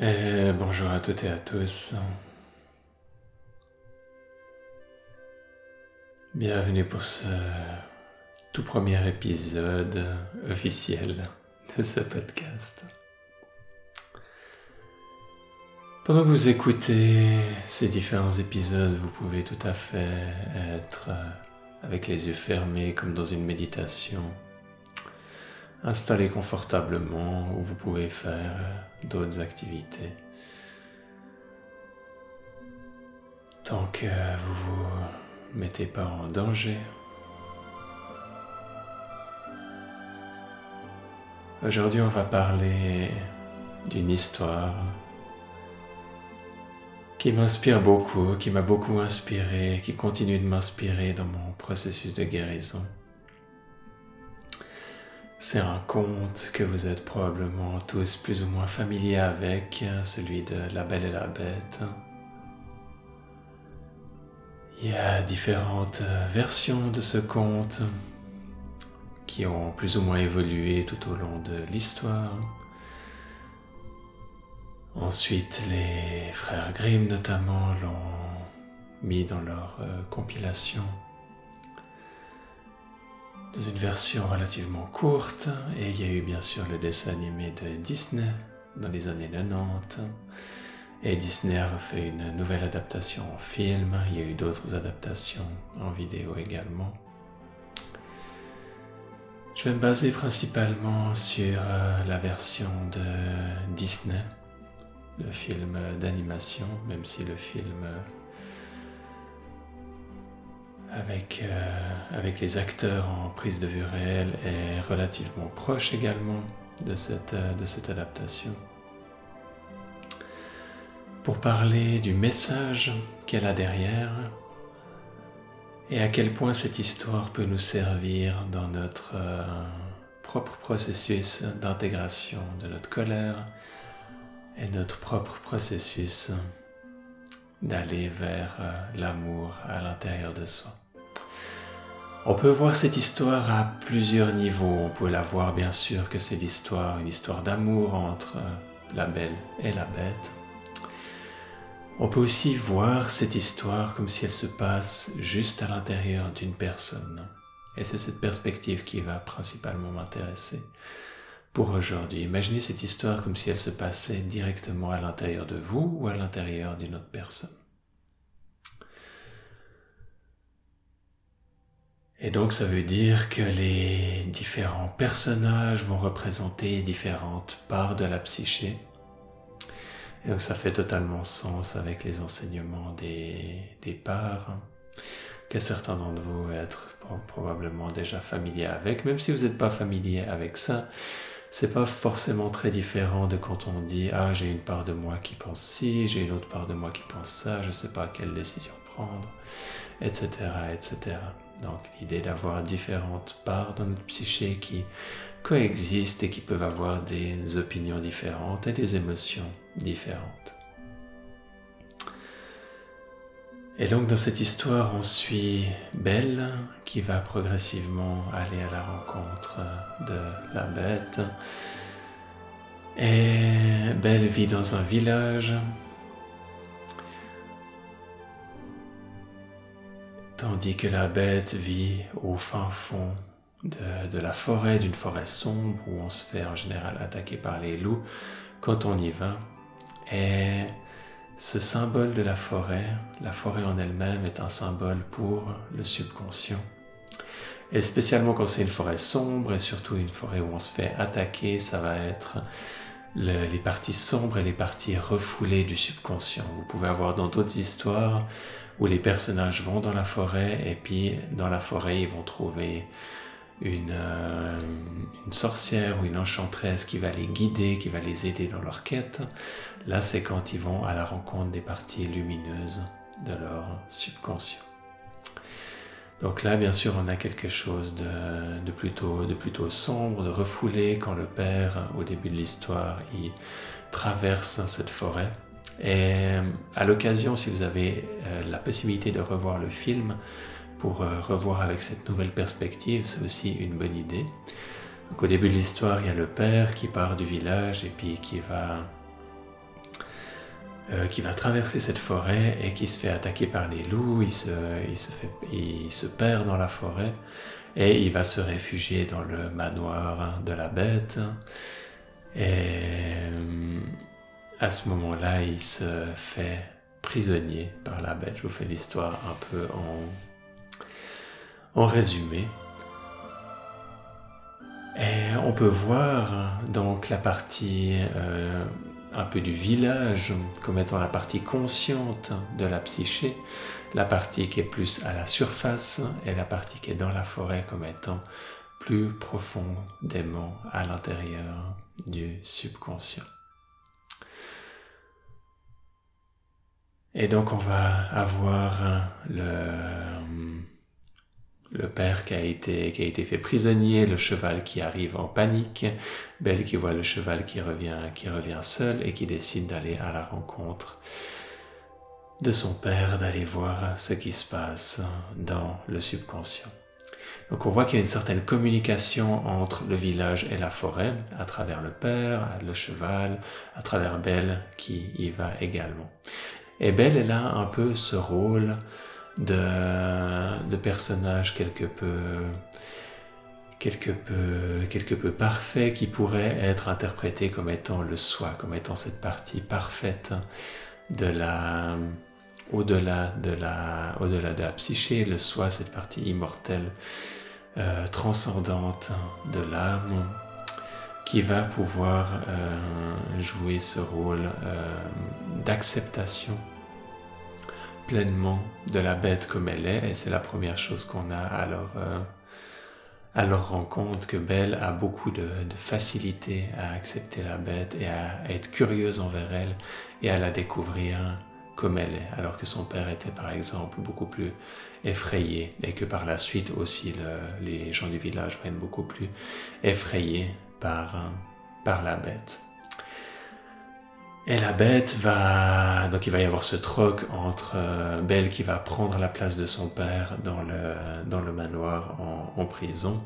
Et bonjour à toutes et à tous. Bienvenue pour ce tout premier épisode officiel de ce podcast. Pendant que vous écoutez ces différents épisodes, vous pouvez tout à fait être avec les yeux fermés comme dans une méditation installé confortablement où vous pouvez faire euh, d'autres activités. Tant que vous vous mettez pas en danger. Aujourd'hui, on va parler d'une histoire qui m'inspire beaucoup, qui m'a beaucoup inspiré, qui continue de m'inspirer dans mon processus de guérison. C'est un conte que vous êtes probablement tous plus ou moins familiers avec, celui de La Belle et la Bête. Il y a différentes versions de ce conte qui ont plus ou moins évolué tout au long de l'histoire. Ensuite, les frères Grimm notamment l'ont mis dans leur euh, compilation dans une version relativement courte, et il y a eu bien sûr le dessin animé de Disney dans les années 90, et Disney a refait une nouvelle adaptation en film, il y a eu d'autres adaptations en vidéo également. Je vais me baser principalement sur euh, la version de Disney, le film d'animation, même si le film avec, euh, avec les acteurs en prise de vue réelle est relativement proche également de cette, euh, de cette adaptation. Pour parler du message qu'elle a derrière et à quel point cette histoire peut nous servir dans notre euh, propre processus d'intégration de notre colère et notre propre processus d'aller vers l'amour à l'intérieur de soi. On peut voir cette histoire à plusieurs niveaux. On peut la voir bien sûr que c'est l'histoire, une histoire d'amour entre euh, la belle et la bête. On peut aussi voir cette histoire comme si elle se passe juste à l'intérieur d'une personne. Et c'est cette perspective qui va principalement m'intéresser pour aujourd'hui. Imaginez cette histoire comme si elle se passait directement à l'intérieur de vous ou à l'intérieur d'une autre personne. Et donc ça veut dire que les différents personnages vont représenter différentes parts de la psyché. Et donc ça fait totalement sens avec les enseignements des, des parts que certains d'entre vous être probablement déjà familiers avec. Même si vous n'êtes pas familier avec ça, c'est pas forcément très différent de quand on dit ah j'ai une part de moi qui pense ci, j'ai une autre part de moi qui pense ça, je sais pas quelle décision prendre, etc., etc. Donc l'idée d'avoir différentes parts dans notre psyché qui coexistent et qui peuvent avoir des opinions différentes et des émotions différentes. Et donc dans cette histoire, on suit Belle qui va progressivement aller à la rencontre de la bête. Et Belle vit dans un village tandis que la bête vit au fin fond de, la forêt, d'une forêt sombre où on se fait en général attaquer par les loups quand on y va. Ce symbole de la forêt, la forêt en elle-même est un symbole pour le subconscient. Et spécialement quand c'est une forêt sombre et surtout une forêt où on se fait attaquer, ça va être les parties sombres et les parties refoulées du subconscient. Vous pouvez avoir dans d'autres histoires où les personnages vont dans la forêt et puis dans la forêt ils vont trouver une, euh, une, sorcière ou une enchanteresse qui va les guider, qui va les aider dans leur quête. Là c'est quand ils vont à la rencontre des parties lumineuses de leur subconscient. Donc là, bien sûr, on a quelque chose de, de, plutôt, de plutôt sombre, de refoulé quand le père, au début de l'histoire, il traverse cette forêt et à l'occasion, si vous avez euh, la possibilité de revoir le film pour euh, revoir avec cette nouvelle perspective, c'est aussi une bonne idée. Donc, au début de l'histoire, il y a le père qui part du village et puis qui va euh, qui va traverser cette forêt et qui se fait attaquer par les loups, il se, il se, fait, il se perd dans la forêt et il va se réfugier dans le manoir de la bête. Et euh, à ce moment-là, il se fait prisonnier par la bête. Je vous fais l'histoire un peu en, en résumé. Et on peut voir donc la partie euh, un peu du village comme étant la partie consciente de la psyché, la partie qui est plus à la surface et la partie qui est dans la forêt comme étant plus profondément à l'intérieur du subconscient. Et donc on va avoir le le père qui a été, qui a été fait prisonnier, le cheval qui arrive en panique, Belle qui voit le cheval qui revient, qui revient seul et qui décide d'aller à la rencontre de son père, d'aller voir ce qui se passe dans le subconscient. Donc on voit qu'il y a une certaine communication entre le village et la forêt, à travers le père, le cheval, à travers Belle qui y va également. Et Belle, elle a un peu ce rôle de, personnages quelque peu, quelque qui pourraient être interprétés comme étant le soi, comme étant cette partie parfaite de la, au-delà de la, au-delà psyché, le soi, cette partie immortelle, euh, transcendante de l'âme, qui va pouvoir euh, jouer ce rôle euh, d'acceptation pleinement de la bête comme elle est, et c'est la première chose qu'on a à leur, euh, à rencontre, que Belle a beaucoup de, facilité à accepter la bête et à, être curieuse envers elle et à la découvrir comme elle est, alors que son père était par exemple beaucoup plus effrayé et que par la suite aussi les gens du village vont être beaucoup plus effrayés par, par la bête. Et la bête va... Donc il va y avoir ce troc entre euh, Belle qui va prendre la place de son père dans le, dans le manoir en, prison.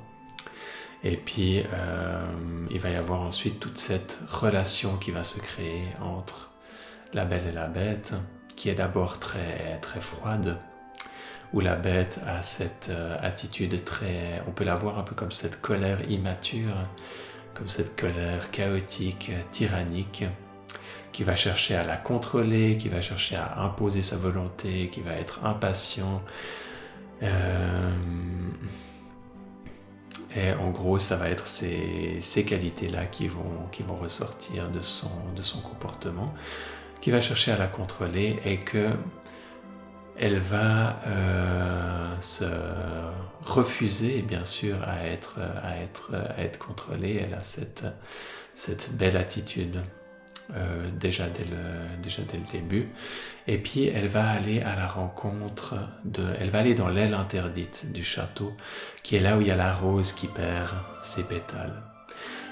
Et puis euh, il va y avoir ensuite toute cette relation qui va se créer entre la belle et la bête, qui est d'abord très, très froide, où la bête a cette euh, attitude très... On peut la voir un peu comme cette colère immature, comme cette colère chaotique, tyrannique qui va chercher à la contrôler, qui va chercher à imposer sa volonté, qui va être impatient. Euh, et en gros, ça va être ces, qualités-là qui vont, ressortir de son, comportement, qui va chercher à la contrôler et que elle va euh, se refuser, bien sûr, à être, contrôlée. Elle a cette belle attitude. Euh, déjà, dès le, début. Et puis elle va aller à la rencontre de... Elle va aller dans l'aile interdite du château, qui est là où il y a la rose qui perd ses pétales.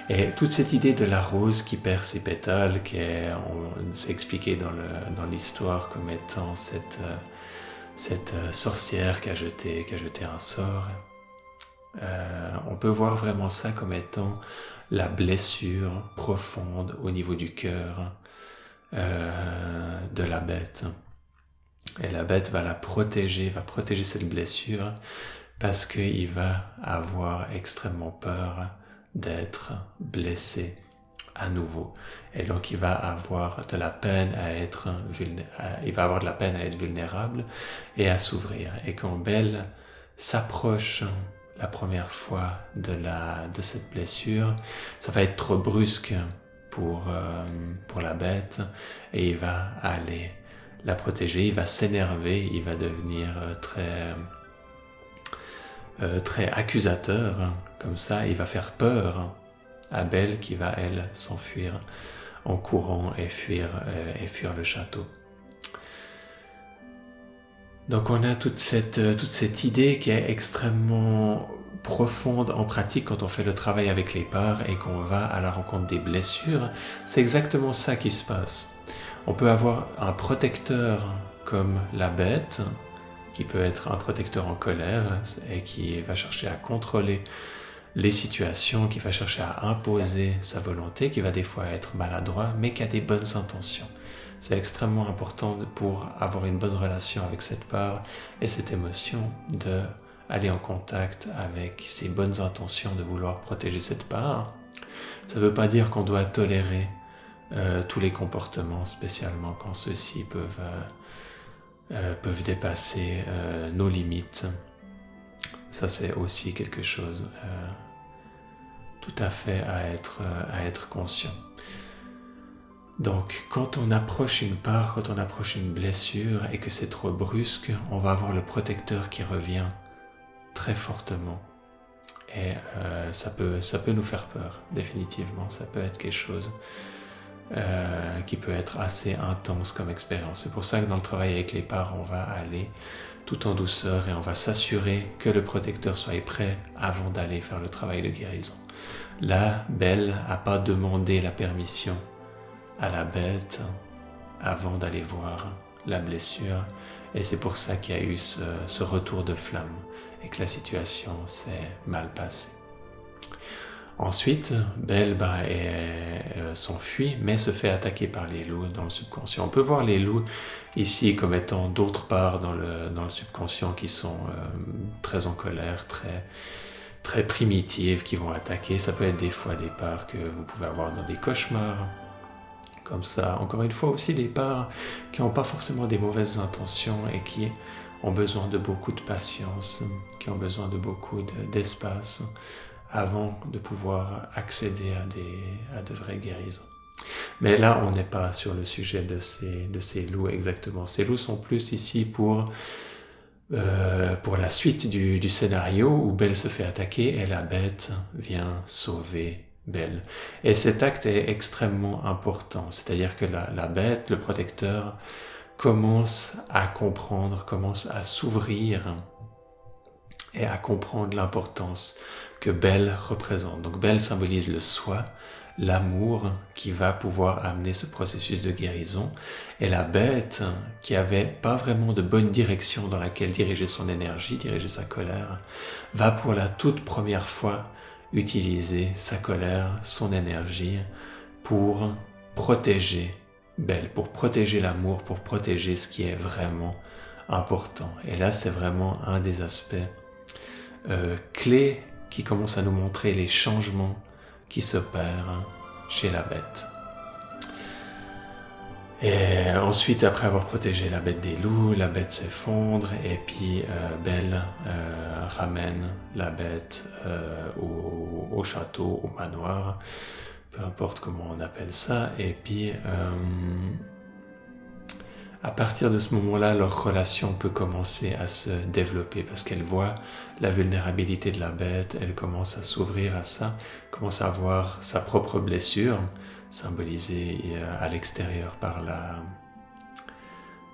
Et toute cette idée de la rose qui perd ses pétales, qui est, on expliqué dans l'histoire comme étant cette, euh, euh, sorcière qui a jeté, jeté un sort, on peut voir vraiment ça comme étant la blessure profonde au niveau du cœur euh, de la bête. Et la bête va la protéger, va protéger cette blessure parce qu'il va avoir extrêmement peur d'être blessé à nouveau. Et donc il va avoir de la peine à être il va avoir de la peine à être vulnérable et à s'ouvrir. Et quand Belle s'approche la première fois de, la, de cette blessure, ça va être trop brusque pour, euh, pour la bête et il va aller la protéger, il va s'énerver, il va devenir euh, très, euh, très accusateur, comme ça, il va faire peur à Belle qui va, elle, s'enfuir en courant et fuir, et fuir le château. Donc on a toute cette, euh, toute idée qui est extrêmement profonde en pratique quand on fait le travail avec les parts et qu'on va à la rencontre des blessures. C'est exactement ça qui se passe. On peut avoir un protecteur comme la bête, qui peut être un protecteur en colère et qui va chercher à contrôler les situations, qui va chercher à imposer sa volonté, qui va des fois être maladroit, mais qui a des bonnes intentions. C'est extrêmement important pour avoir une bonne relation avec cette part et cette émotion de aller en contact avec ses bonnes intentions de vouloir protéger cette part. Ça ne veut pas dire qu'on doit tolérer euh, tous les comportements, spécialement quand ceux-ci peuvent, euh, euh, peuvent dépasser nos limites. Ça, c'est aussi quelque chose tout à fait à être, à être conscient. Donc, quand on approche une part, quand on approche une blessure et que c'est trop brusque, on va avoir le protecteur qui revient très fortement. Et euh, ça, peut, ça peut nous faire peur, définitivement. Ça peut être quelque chose euh, qui peut être assez intense comme expérience. C'est pour ça que dans le travail avec les parts, on va aller tout en douceur et on va s'assurer que le protecteur soit prêt avant d'aller faire le travail de guérison. Là, Belle n'a pas demandé la permission à la bête avant d'aller voir la blessure et c'est pour ça qu'il y a eu ce retour de flamme et que la situation s'est mal passée. Ensuite, Belle bah, euh, s'enfuit, mais se fait attaquer par les loups dans le subconscient. On peut voir les loups ici comme étant d'autres parts dans le, dans le subconscient qui sont euh, très en colère, très, très primitives, qui vont attaquer. Ça peut être des fois des parts que vous pouvez avoir dans des cauchemars, comme ça. Encore une fois aussi des parts qui n'ont pas forcément des mauvaises intentions et qui ont besoin de beaucoup de patience, qui ont besoin de beaucoup d'espace avant de pouvoir accéder à, des, de vraies guérisons. Mais là, on n'est pas sur le sujet de ces, loups exactement. Ces loups sont plus ici pour, euh, pour la suite du scénario où Belle se fait attaquer et la bête vient sauver Belle. Et cet acte est extrêmement important, c'est-à-dire que la, la bête, le protecteur, commence à comprendre, commence à s'ouvrir et à comprendre l'importance que Belle représente. Donc Belle symbolise le soi, l'amour qui va pouvoir amener ce processus de guérison, et la bête qui avait pas vraiment de bonne direction dans laquelle diriger son énergie, diriger sa colère, va pour la toute première fois utiliser sa colère, son énergie pour protéger belle, pour protéger l'amour, pour protéger ce qui est vraiment important. Et là, c'est vraiment un des aspects euh, clés qui commence à nous montrer les changements qui s'opèrent chez la bête. Et ensuite, après avoir protégé la bête des loups, la bête s'effondre et puis euh, Belle euh, ramène la bête au, au, château, au manoir. Peu importe comment on appelle ça. Et puis, euh, à partir de ce moment-là, leur relation peut commencer à se développer parce qu'elle voit la vulnérabilité de la bête, elle commence à s'ouvrir à ça, commence à voir sa propre blessure, symbolisée euh, à l'extérieur par la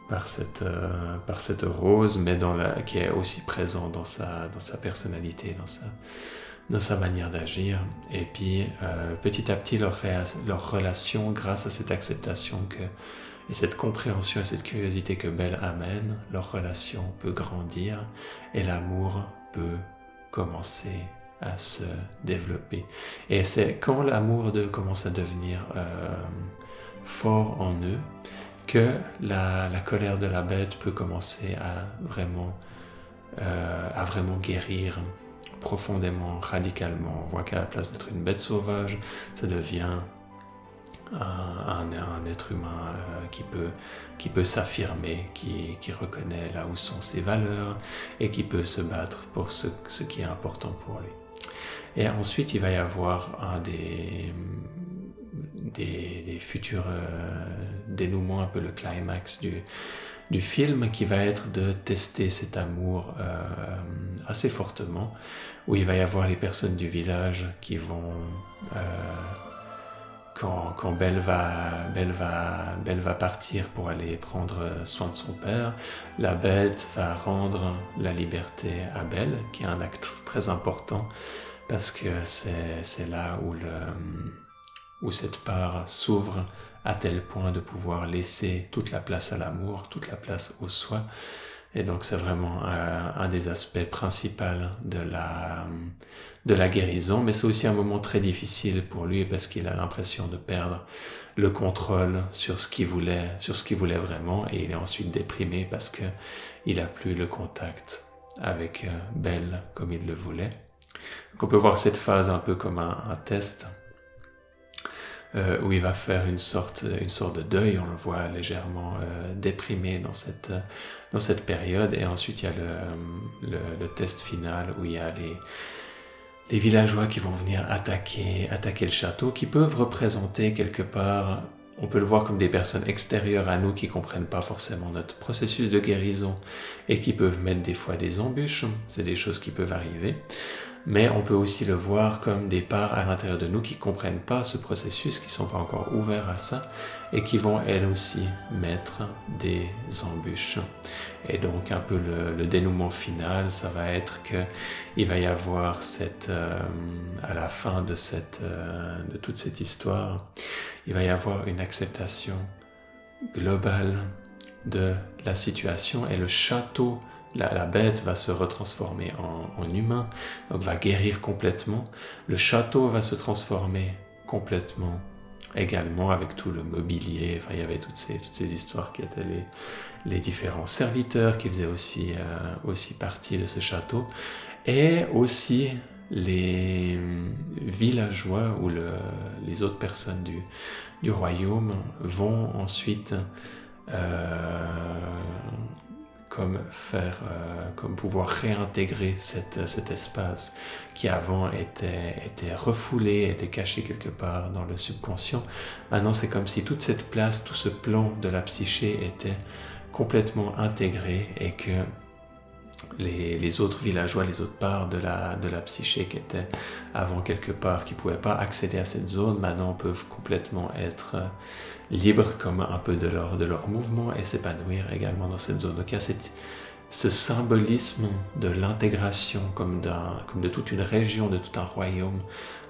par cette, euh, par cette rose, mais dans la, qui est aussi présente dans sa, dans sa personnalité, dans sa, dans sa manière d'agir. Et puis, euh, petit à petit, leur, leur, relation, grâce à cette acceptation que, et cette compréhension et cette curiosité que Belle amène, leur relation peut grandir et l'amour peut commencer à se développer. Et c'est quand l'amour de commence à devenir euh, fort en eux que la, la, colère de la bête peut commencer à vraiment, euh, à vraiment guérir profondément, radicalement. On voit qu'à la place d'être une bête sauvage, ça devient un, être humain euh, qui peut, qui peut s'affirmer, qui, qui, reconnaît là où sont ses valeurs et qui peut se battre pour ce, ce qui est important pour lui. Et ensuite, il va y avoir un des, futurs euh, dénouements, un peu le climax du, du film qui va être de tester cet amour euh, assez fortement, où il va y avoir les personnes du village qui vont, euh, quand, quand Belle, va, Belle, va, Belle va partir pour aller prendre soin de son père, la bête va rendre la liberté à Belle, qui est un acte très important, parce que c'est là où, le, où cette part s'ouvre à tel point de pouvoir laisser toute la place à l'amour, toute la place au soi, Et donc c'est vraiment un des aspects principaux de la, de la guérison, mais c'est aussi un moment très difficile pour lui parce qu'il a l'impression de perdre le contrôle sur ce qu'il voulait, sur ce qu'il voulait vraiment, et il est ensuite déprimé parce que il a plus le contact avec euh, Belle comme il le voulait. On peut voir cette phase un peu comme un, test euh, où il va faire une sorte, une sorte de deuil. On le voit légèrement euh, déprimé dans cette, dans cette période. Et ensuite, il y a le, le, test final où il y a les, les villageois qui vont venir attaquer, attaquer le château, qui peuvent représenter quelque part, on peut le voir comme des personnes extérieures à nous qui comprennent pas forcément notre processus de guérison et qui peuvent mettre des fois des embûches, c'est des choses qui peuvent arriver mais on peut aussi le voir comme des parts à l'intérieur de nous qui comprennent pas ce processus, qui sont pas encore ouverts à ça, et qui vont elles aussi mettre des embûches. Et donc un peu le, dénouement final, ça va être que il va y avoir cette, euh, à la fin de cette, euh, de toute cette histoire, il va y avoir une acceptation globale de la situation et le château la, bête va se retransformer en, humain, donc va guérir complètement. Le château va se transformer complètement également avec tout le mobilier. Enfin, il y avait toutes ces, toutes ces histoires qui étaient les, différents serviteurs qui faisaient aussi, euh, aussi partie de ce château. Et aussi les villageois ou le, les autres personnes du, du royaume vont ensuite euh, comme faire, euh, comme pouvoir réintégrer cette, cet espace qui avant était, refoulé, était caché quelque part dans le subconscient. Maintenant, c'est comme si toute cette place, tout ce plan de la psyché était complètement intégré et que les, autres villageois, les autres parts de la, de la psyché qui étaient avant quelque part, qui ne pouvaient pas accéder à cette zone, maintenant peuvent complètement être libres comme un peu de leur, de leur mouvement et s'épanouir également dans cette zone. Donc il y a ce symbolisme de l'intégration comme, comme de toute une région, de tout un royaume,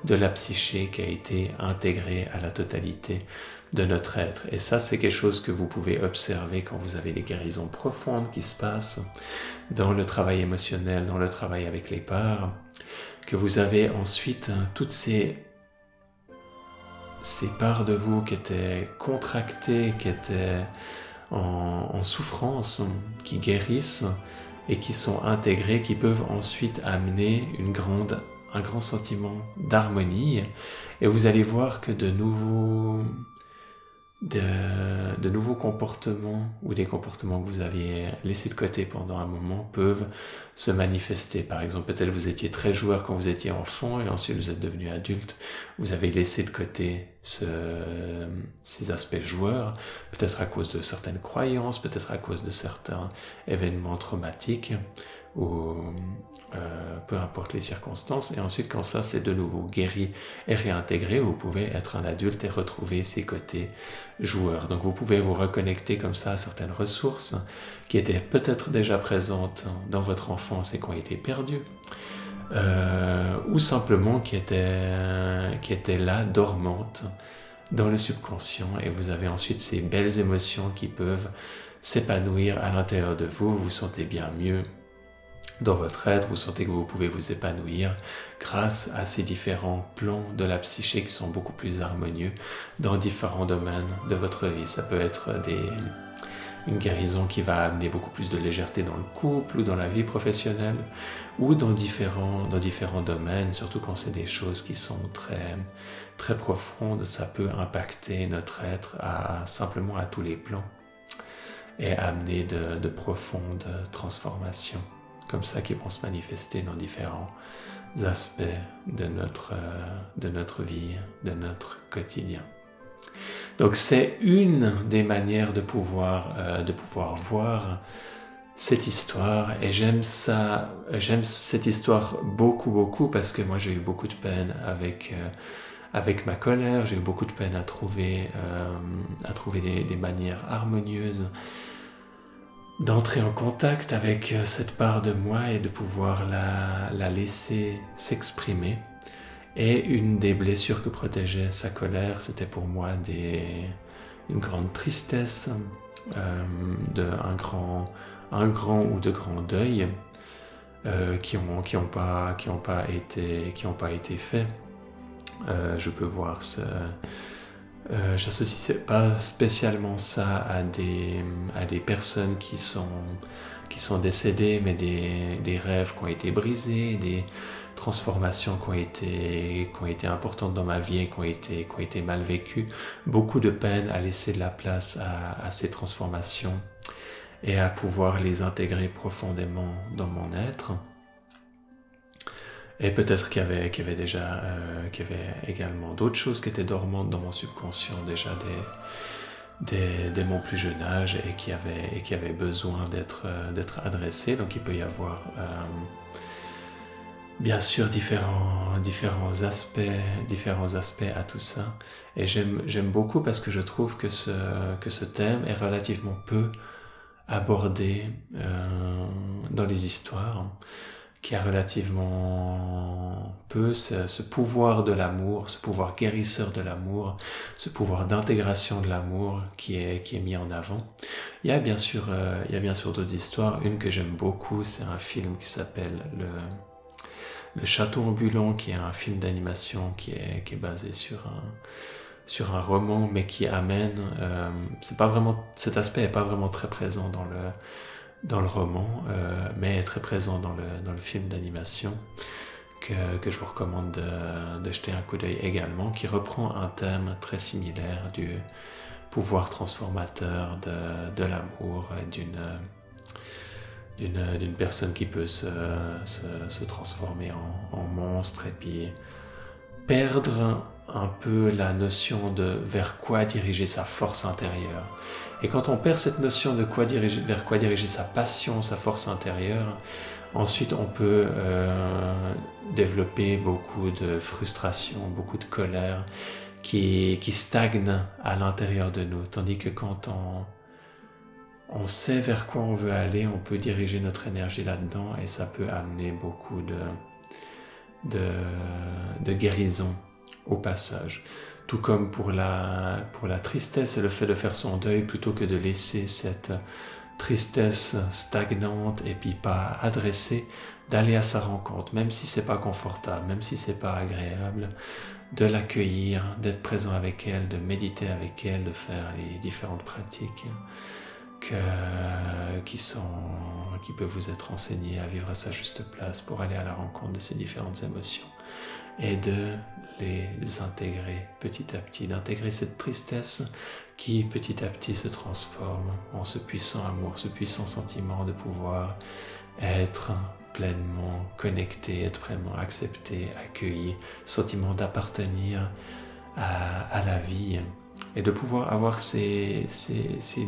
de la psyché qui a été intégrée à la totalité de notre être. Et ça, c'est quelque chose que vous pouvez observer quand vous avez les guérisons profondes qui se passent dans le travail émotionnel, dans le travail avec les parts, que vous avez ensuite hein, toutes ces ces parts de vous qui étaient contractées, qui étaient en, souffrance, qui guérissent et qui sont intégrées, qui peuvent ensuite amener une un grand sentiment d'harmonie. Et vous allez voir que de nouveaux de, de, nouveaux comportements ou des comportements que vous aviez laissés de côté pendant un moment peuvent se manifester. Par exemple, peut-être vous étiez très joueur quand vous étiez enfant et ensuite vous êtes devenu adulte. Vous avez laissé de côté ce, ces aspects joueurs, peut-être à cause de certaines croyances, peut-être à cause de certains événements traumatiques euh, peu importe les circonstances. Et ensuite, quand ça c'est de nouveau guéri et réintégré, vous pouvez être un adulte et retrouver ses côtés joueurs. Donc vous pouvez vous reconnecter comme ça à certaines ressources qui étaient peut-être déjà présentes dans votre enfance et qui ont été perdues. Euh, ou simplement qui étaient, qui étaient là, dormantes, dans le subconscient, et vous avez ensuite ces belles émotions qui peuvent s'épanouir à l'intérieur de vous, vous vous sentez bien mieux, dans votre être, vous sentez que vous pouvez vous épanouir grâce à ces différents plans de la psyché qui sont beaucoup plus harmonieux dans différents domaines de votre vie. Ça peut être une guérison qui va amener beaucoup plus de légèreté dans le couple ou dans la vie professionnelle ou dans différents, domaines, surtout quand c'est des choses qui sont très, profondes, ça peut impacter notre être à, simplement à tous les plans et amener de profondes transformations comme ça qui vont se manifester dans différents aspects de notre, euh, de notre vie, de notre quotidien. Donc c'est une des manières de pouvoir, euh, de pouvoir voir cette histoire et j'aime ça, j'aime cette histoire beaucoup beaucoup parce que moi j'ai eu beaucoup de peine avec euh, avec ma colère, j'ai eu beaucoup de peine à trouver à trouver des, des manières harmonieuses d'entrer en contact avec euh, cette part de moi et de pouvoir la, la laisser s'exprimer. Et une des blessures que protégeait sa colère, c'était pour moi des, une grande tristesse, euh, de, un, grand, un grand ou de grands deuils euh, qui n'ont qui ont pas, pas, été, été faits. Euh, je peux voir ça. Euh, J'associe pas spécialement ça à des, à des personnes qui sont, qui sont décédées, mais des, des rêves qui ont été brisés, des transformations qui ont été, qui ont été importantes dans ma vie et qui ont été, qui ont été mal vécues. Beaucoup de peine à laisser de la place à, à ces transformations et à pouvoir les intégrer profondément dans mon être. Et peut-être qu'il y avait, déjà, euh, qu'il y avait également d'autres choses qui étaient dormantes dans mon subconscient déjà dès, dès, mon plus jeune âge et qui avaient, besoin d'être, euh, adressées. Donc il peut y avoir euh, bien sûr différents, aspects, différents aspects à tout ça. Et j'aime, beaucoup parce que je trouve que ce, que ce thème est relativement peu abordé euh, dans les histoires qui a relativement peu ce, pouvoir de l'amour, ce pouvoir guérisseur de l'amour, ce pouvoir d'intégration de l'amour qui est, qui est mis en avant. Il y a bien sûr, euh, il y a bien sûr d'autres histoires. Une que j'aime beaucoup, c'est un film qui s'appelle le, le Château ambulant, qui est un film d'animation qui est, qui est basé sur un, sur un roman, mais qui amène, euh, c'est pas vraiment, cet aspect est pas vraiment très présent dans le, dans le roman, euh, mais très présent dans le, dans le film d'animation que, que, je vous recommande de, jeter un coup d'œil également, qui reprend un thème très similaire du pouvoir transformateur de, de l'amour et d'une d'une personne qui peut se, se, se transformer en, en, monstre et puis perdre un peu la notion de vers quoi diriger sa force intérieure. Et quand on perd cette notion de quoi diriger, vers quoi diriger sa passion, sa force intérieure, ensuite on peut euh, développer beaucoup de frustration, beaucoup de colère qui, qui stagne à l'intérieur de nous. Tandis que quand on, on sait vers quoi on veut aller, on peut diriger notre énergie là-dedans et ça peut amener beaucoup de, de, de guérison au passage. Tout comme pour la, pour la tristesse et le fait de faire son deuil plutôt que de laisser cette tristesse stagnante et puis pas adressée, d'aller à sa rencontre, même si c'est pas confortable, même si c'est pas agréable, de l'accueillir, d'être présent avec elle, de méditer avec elle, de faire les différentes pratiques que, qui sont, qui peuvent vous être enseignées à vivre à sa juste place pour aller à la rencontre de ces différentes émotions et de les intégrer petit à petit, d'intégrer cette tristesse qui petit à petit se transforme en ce puissant amour, ce puissant sentiment de pouvoir être pleinement connecté, être pleinement accepté, accueilli, sentiment d'appartenir à, la vie. Et de pouvoir avoir ces,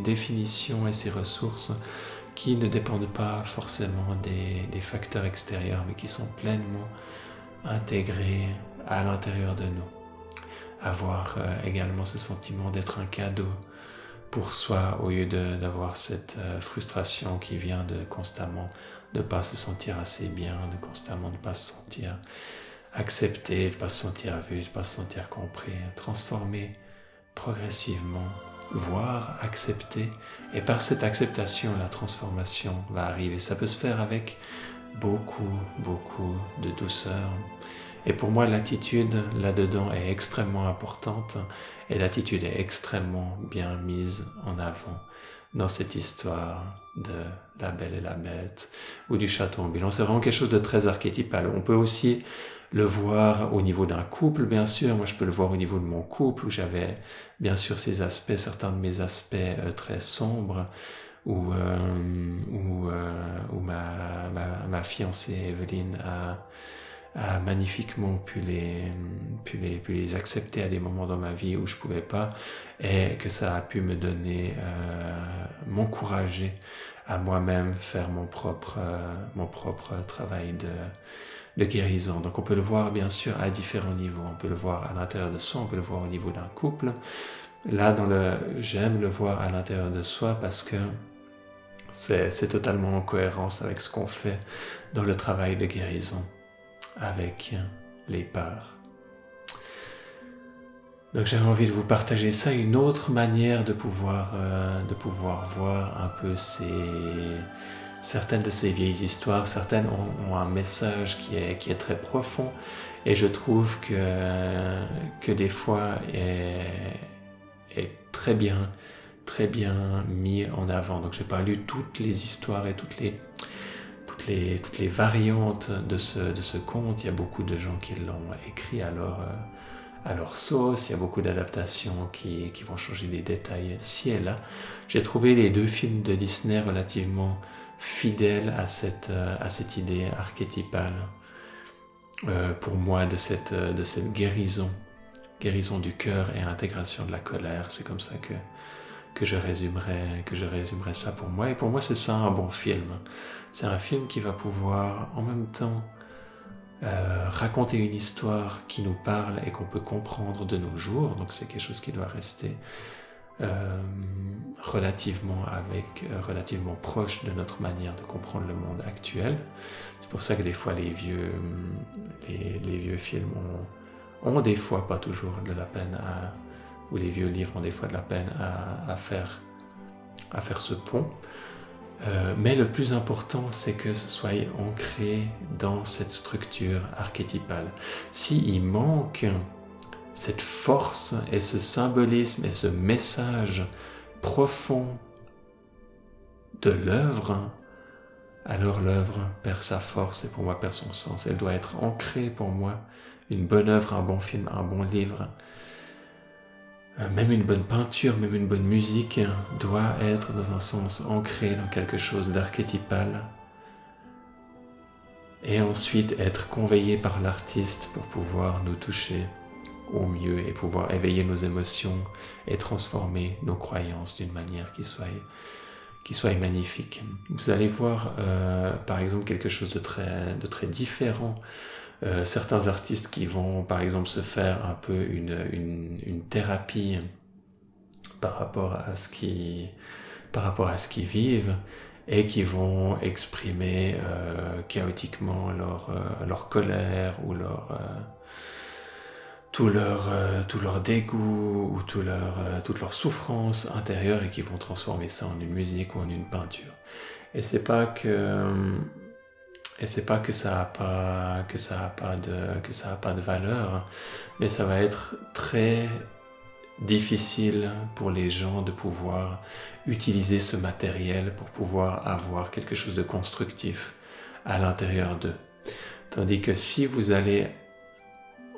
définitions et ces ressources qui ne dépendent pas forcément des facteurs extérieurs mais qui sont pleinement intégrés à l'intérieur de nous. Avoir euh, également ce sentiment d'être un cadeau pour soi au lieu d'avoir cette euh, frustration qui vient de constamment ne pas se sentir assez bien, de constamment ne pas se sentir accepté, de ne pas se sentir vu, de ne pas se sentir compris, transformer progressivement, voire accepter. Et par cette acceptation, la transformation va arriver. Ça peut se faire avec beaucoup, beaucoup de douceur, et pour moi, l'attitude là-dedans est extrêmement importante et l'attitude est extrêmement bien mise en avant dans cette histoire de la belle et la bête ou du château ambulant. C'est vraiment quelque chose de très archétypal. On peut aussi le voir au niveau d'un couple, bien sûr. Moi, je peux le voir au niveau de mon couple où j'avais bien sûr ces aspects, certains de mes aspects euh, très sombres où, euh, euh, ma, ma, ma, fiancée Evelyne a magnifiquement pu les, pu les, pu les accepter à des moments dans ma vie où je pouvais pas et que ça a pu me donner, euh, m'encourager à moi-même faire mon propre, euh, mon propre travail de, de guérison. Donc on peut le voir bien sûr à différents niveaux. On peut le voir à l'intérieur de soi, on peut le voir au niveau d'un couple. Là, dans le, j'aime le voir à l'intérieur de soi parce que c'est totalement en cohérence avec ce qu'on fait dans le travail de guérison avec les parts. Donc j'avais envie de vous partager ça, une autre manière de pouvoir, euh, de pouvoir voir un peu ces, certaines de ces vieilles histoires. Certaines ont, un message qui est, qui est très profond et je trouve que, que des fois est, est très bien, très bien mis en avant. Donc j'ai pas lu toutes les histoires et toutes les, toutes les variantes de ce, de ce conte. Il y a beaucoup de gens qui l'ont écrit alors. Euh, à leur sauce. Il y a beaucoup d'adaptations qui, qui, vont changer les détails ci et là. J'ai trouvé les deux films de Disney relativement fidèles à cette, euh, à cette idée archétypale euh, pour moi de cette, de cette guérison, guérison du cœur et intégration de la colère. C'est comme ça que, que, je résumerai, que je résumerai ça pour moi. Et pour moi, c'est ça un bon film. C'est un film qui va pouvoir en même temps euh, raconter une histoire qui nous parle et qu'on peut comprendre de nos jours. Donc c'est quelque chose qui doit rester euh, relativement avec, euh, relativement proche de notre manière de comprendre le monde actuel. C'est pour ça que des fois les vieux, les, vieux films ont, ont, des fois pas toujours de la peine à, ou les vieux livres ont des fois de la peine à, faire, ce pont. Euh, mais le plus important, c'est que ce soit ancré dans cette structure archétypale. S'il manque cette force et ce symbolisme et ce message profond de l'œuvre, alors l'œuvre perd sa force et pour moi perd son sens. Elle doit être ancrée pour moi. Une bonne œuvre, un bon film, un bon livre, même une bonne peinture, même une bonne musique doit être dans un sens ancré dans quelque chose d'archétypal et ensuite être conveillé par l'artiste pour pouvoir nous toucher au mieux et pouvoir éveiller nos émotions et transformer nos croyances d'une manière qui soit, qui soit magnifique. Vous allez voir euh, par exemple quelque chose de très, de très différent euh, certains artistes qui vont par exemple se faire un peu une, une, thérapie par rapport à ce qui par rapport à ce qu'ils vivent et qui vont exprimer euh, chaotiquement leur, euh, leur colère ou leur tout leur tout leur dégoût ou tout leur toute leur souffrance intérieure et qui vont transformer ça en une musique ou en une peinture. Et c'est pas que et c'est pas que ça a pas que ça a pas de que ça a pas de valeur, mais ça va être très difficile pour les gens de pouvoir utiliser ce matériel pour pouvoir avoir quelque chose de constructif à l'intérieur d'eux. Tandis que si vous allez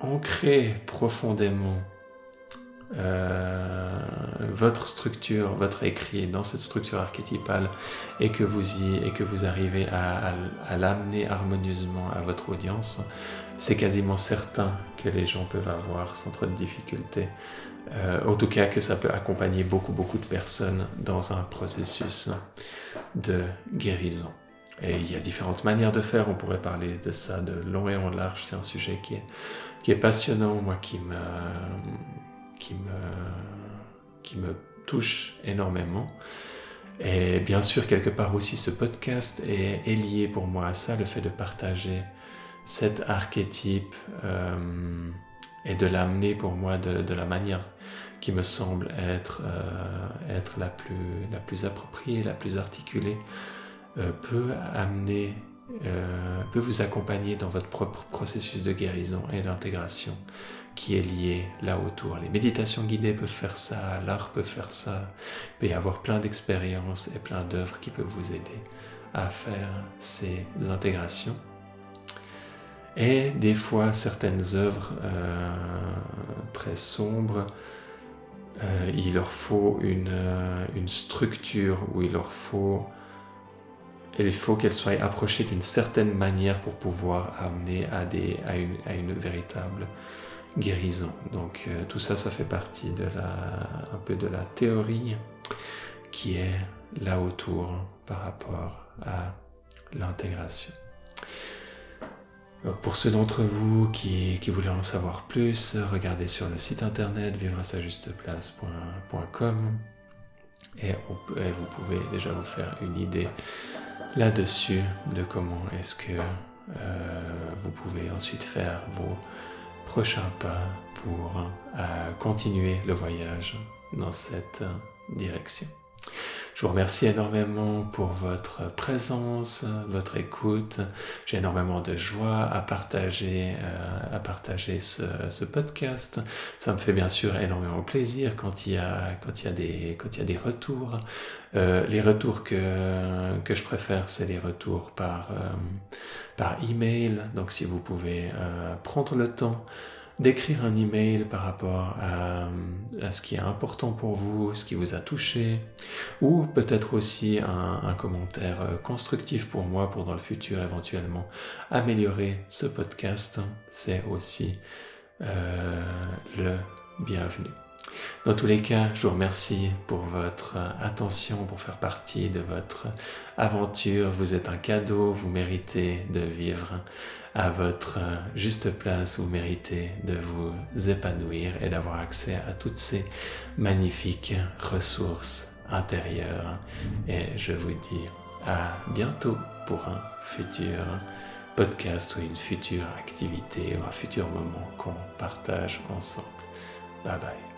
ancrer profondément euh, votre structure, votre écrit dans cette structure archétypale et que vous y et que vous arrivez à, l'amener harmonieusement à votre audience, c'est quasiment certain que les gens peuvent avoir sans trop de difficultés. Euh, en tout cas, que ça peut accompagner beaucoup beaucoup de personnes dans un processus de guérison. Et il y a différentes manières de faire. On pourrait parler de ça de long et en large. C'est un sujet qui est, qui est passionnant, moi, qui me qui me, touche énormément. Et bien sûr, quelque part aussi, ce podcast est, lié pour moi à ça, le fait de partager cet archétype euh, et de l'amener pour moi de, la manière qui me semble être, euh, être la, plus, la plus appropriée, la plus articulée, euh, peut amener, peut vous accompagner dans votre propre processus de guérison et d'intégration qui est lié là autour. Les méditations guidées peuvent faire ça, l'art peut faire ça, il peut y avoir plein d'expériences et plein d'œuvres qui peuvent vous aider à faire ces intégrations. Et des fois, certaines œuvres euh, très sombres, euh, il leur faut une, euh, structure où il leur faut, il faut qu'elles soient approchées d'une certaine manière pour pouvoir amener à une véritable guérison. Donc euh, tout ça, ça fait partie de la, un peu de la théorie qui est là autour par rapport à l'intégration. Pour ceux d'entre vous qui, voulaient en savoir plus, regardez sur le site internet vivre-à-sa-juste-place.com et, et vous pouvez déjà vous faire une idée là-dessus de comment est-ce que euh, vous pouvez ensuite faire vos prochains pas pour euh, continuer le voyage dans cette direction. Je vous remercie énormément pour votre présence, votre écoute. J'ai énormément de joie à partager, euh, à partager ce, podcast. Ça me fait bien sûr énormément plaisir quand il y a, quand il y a, des, quand il y a des retours. Euh, les retours que, que je préfère, c'est les retours par, euh, par email. Donc si vous pouvez prendre le temps d'écrire un email par rapport à, ce qui est important pour vous, ce qui vous a touché, ou peut-être aussi un, commentaire constructif pour moi pour dans le futur éventuellement améliorer ce podcast, c'est aussi euh, le bienvenu. Dans tous les cas, je vous remercie pour votre attention, pour faire partie de votre aventure. Vous êtes un cadeau, vous méritez de vivre à votre juste place, vous méritez de vous épanouir et d'avoir accès à toutes ces magnifiques ressources intérieures. Et je vous dis à bientôt pour un futur podcast ou une future activité ou un futur moment qu'on partage ensemble. Bye bye.